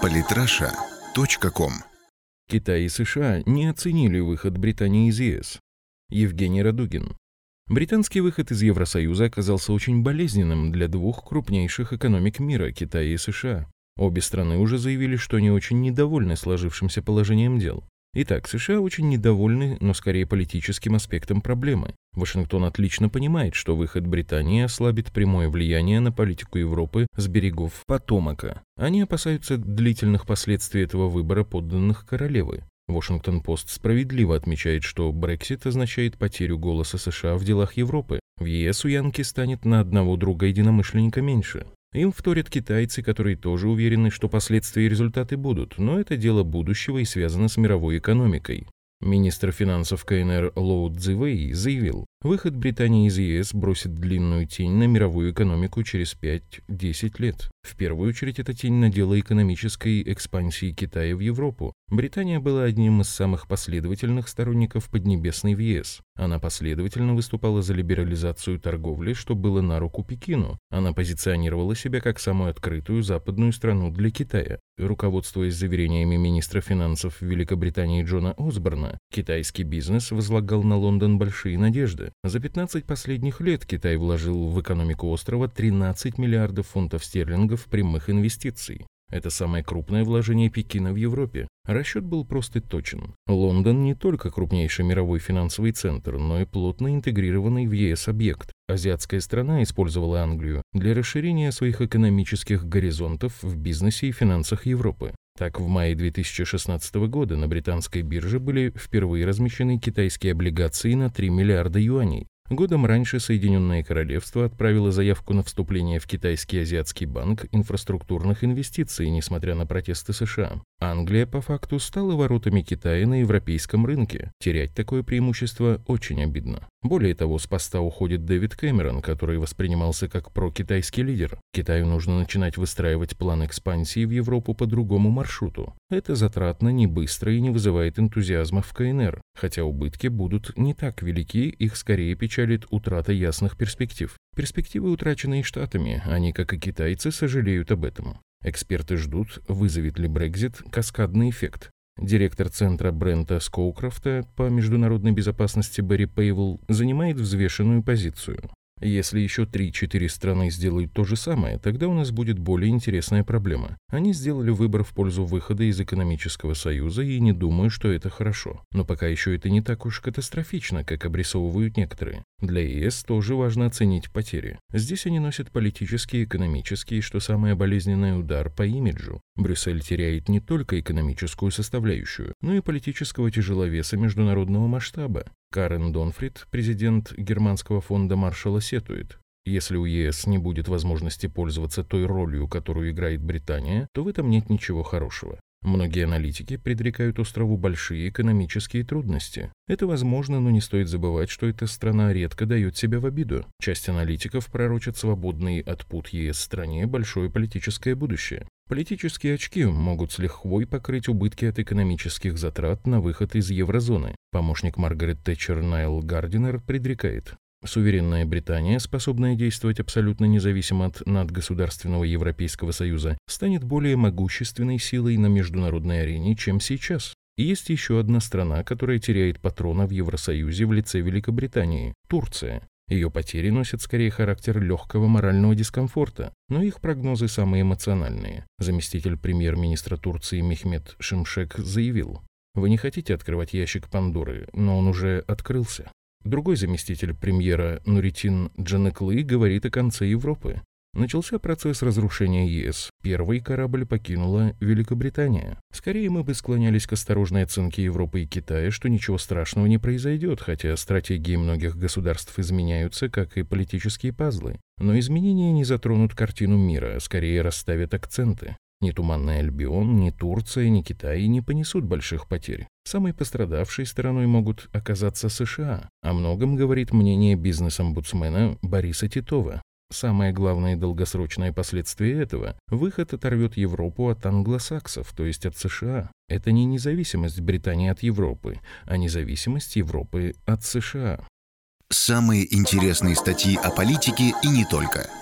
Политраша.ком Китай и США не оценили выход Британии из ЕС. Евгений Радугин. Британский выход из Евросоюза оказался очень болезненным для двух крупнейших экономик мира – Китая и США. Обе страны уже заявили, что они очень недовольны сложившимся положением дел. Итак, США очень недовольны, но скорее политическим аспектом проблемы. Вашингтон отлично понимает, что выход Британии ослабит прямое влияние на политику Европы с берегов Потомака. Они опасаются длительных последствий этого выбора подданных королевы. Вашингтон-Пост справедливо отмечает, что Брексит означает потерю голоса США в делах Европы. В ЕС у Янки станет на одного друга единомышленника меньше. Им вторят китайцы, которые тоже уверены, что последствия и результаты будут, но это дело будущего и связано с мировой экономикой. Министр финансов КНР Лоу Цзивэй заявил, выход Британии из ЕС бросит длинную тень на мировую экономику через 5-10 лет. В первую очередь это тень на дело экономической экспансии Китая в Европу. Британия была одним из самых последовательных сторонников Поднебесной в ЕС. Она последовательно выступала за либерализацию торговли, что было на руку Пекину. Она позиционировала себя как самую открытую западную страну для Китая. Руководствуясь заверениями министра финансов Великобритании Джона Осборна, китайский бизнес возлагал на Лондон большие надежды. За 15 последних лет Китай вложил в экономику острова 13 миллиардов фунтов стерлингов прямых инвестиций. Это самое крупное вложение Пекина в Европе. Расчет был просто точен. Лондон не только крупнейший мировой финансовый центр, но и плотно интегрированный в ЕС объект. Азиатская страна использовала Англию для расширения своих экономических горизонтов в бизнесе и финансах Европы. Так, в мае 2016 года на британской бирже были впервые размещены китайские облигации на 3 миллиарда юаней. Годом раньше Соединенное Королевство отправило заявку на вступление в Китайский азиатский банк инфраструктурных инвестиций, несмотря на протесты США. Англия по факту стала воротами Китая на европейском рынке. Терять такое преимущество очень обидно. Более того, с поста уходит Дэвид Кэмерон, который воспринимался как прокитайский лидер. Китаю нужно начинать выстраивать план экспансии в Европу по другому маршруту. Это затратно, не быстро и не вызывает энтузиазма в КНР. Хотя убытки будут не так велики, их скорее печалит утрата ясных перспектив. Перспективы, утраченные Штатами, они, как и китайцы, сожалеют об этом. Эксперты ждут, вызовет ли Брекзит каскадный эффект. Директор центра Брента Скоукрофта по международной безопасности Барри Пейвел занимает взвешенную позицию. Если еще 3-4 страны сделают то же самое, тогда у нас будет более интересная проблема. Они сделали выбор в пользу выхода из экономического союза и не думаю, что это хорошо. Но пока еще это не так уж катастрофично, как обрисовывают некоторые. Для ЕС тоже важно оценить потери. Здесь они носят политический, экономический, что самое болезненное удар по имиджу. Брюссель теряет не только экономическую составляющую, но и политического тяжеловеса международного масштаба. Карен Донфрид, президент германского фонда Маршалла, сетует. Если у ЕС не будет возможности пользоваться той ролью, которую играет Британия, то в этом нет ничего хорошего. Многие аналитики предрекают острову большие экономические трудности. Это возможно, но не стоит забывать, что эта страна редко дает себя в обиду. Часть аналитиков пророчат свободный от пут ЕС стране большое политическое будущее. Политические очки могут с лихвой покрыть убытки от экономических затрат на выход из еврозоны. Помощник Маргарет Тэтчер Найл Гардинер предрекает, Суверенная Британия, способная действовать абсолютно независимо от надгосударственного Европейского Союза, станет более могущественной силой на международной арене, чем сейчас. И есть еще одна страна, которая теряет патрона в Евросоюзе в лице Великобритании – Турция. Ее потери носят скорее характер легкого морального дискомфорта, но их прогнозы самые эмоциональные. Заместитель премьер-министра Турции Мехмед Шимшек заявил, «Вы не хотите открывать ящик Пандоры, но он уже открылся. Другой заместитель премьера Нуритин Джанеклы говорит о конце Европы. Начался процесс разрушения ЕС. Первый корабль покинула Великобритания. Скорее мы бы склонялись к осторожной оценке Европы и Китая, что ничего страшного не произойдет, хотя стратегии многих государств изменяются, как и политические пазлы. Но изменения не затронут картину мира, а скорее расставят акценты. Ни Туманный Альбион, ни Турция, ни Китай не понесут больших потерь. Самой пострадавшей стороной могут оказаться США. О многом говорит мнение бизнес-омбудсмена Бориса Титова. Самое главное долгосрочное последствие этого – выход оторвет Европу от англосаксов, то есть от США. Это не независимость Британии от Европы, а независимость Европы от США. Самые интересные статьи о политике и не только –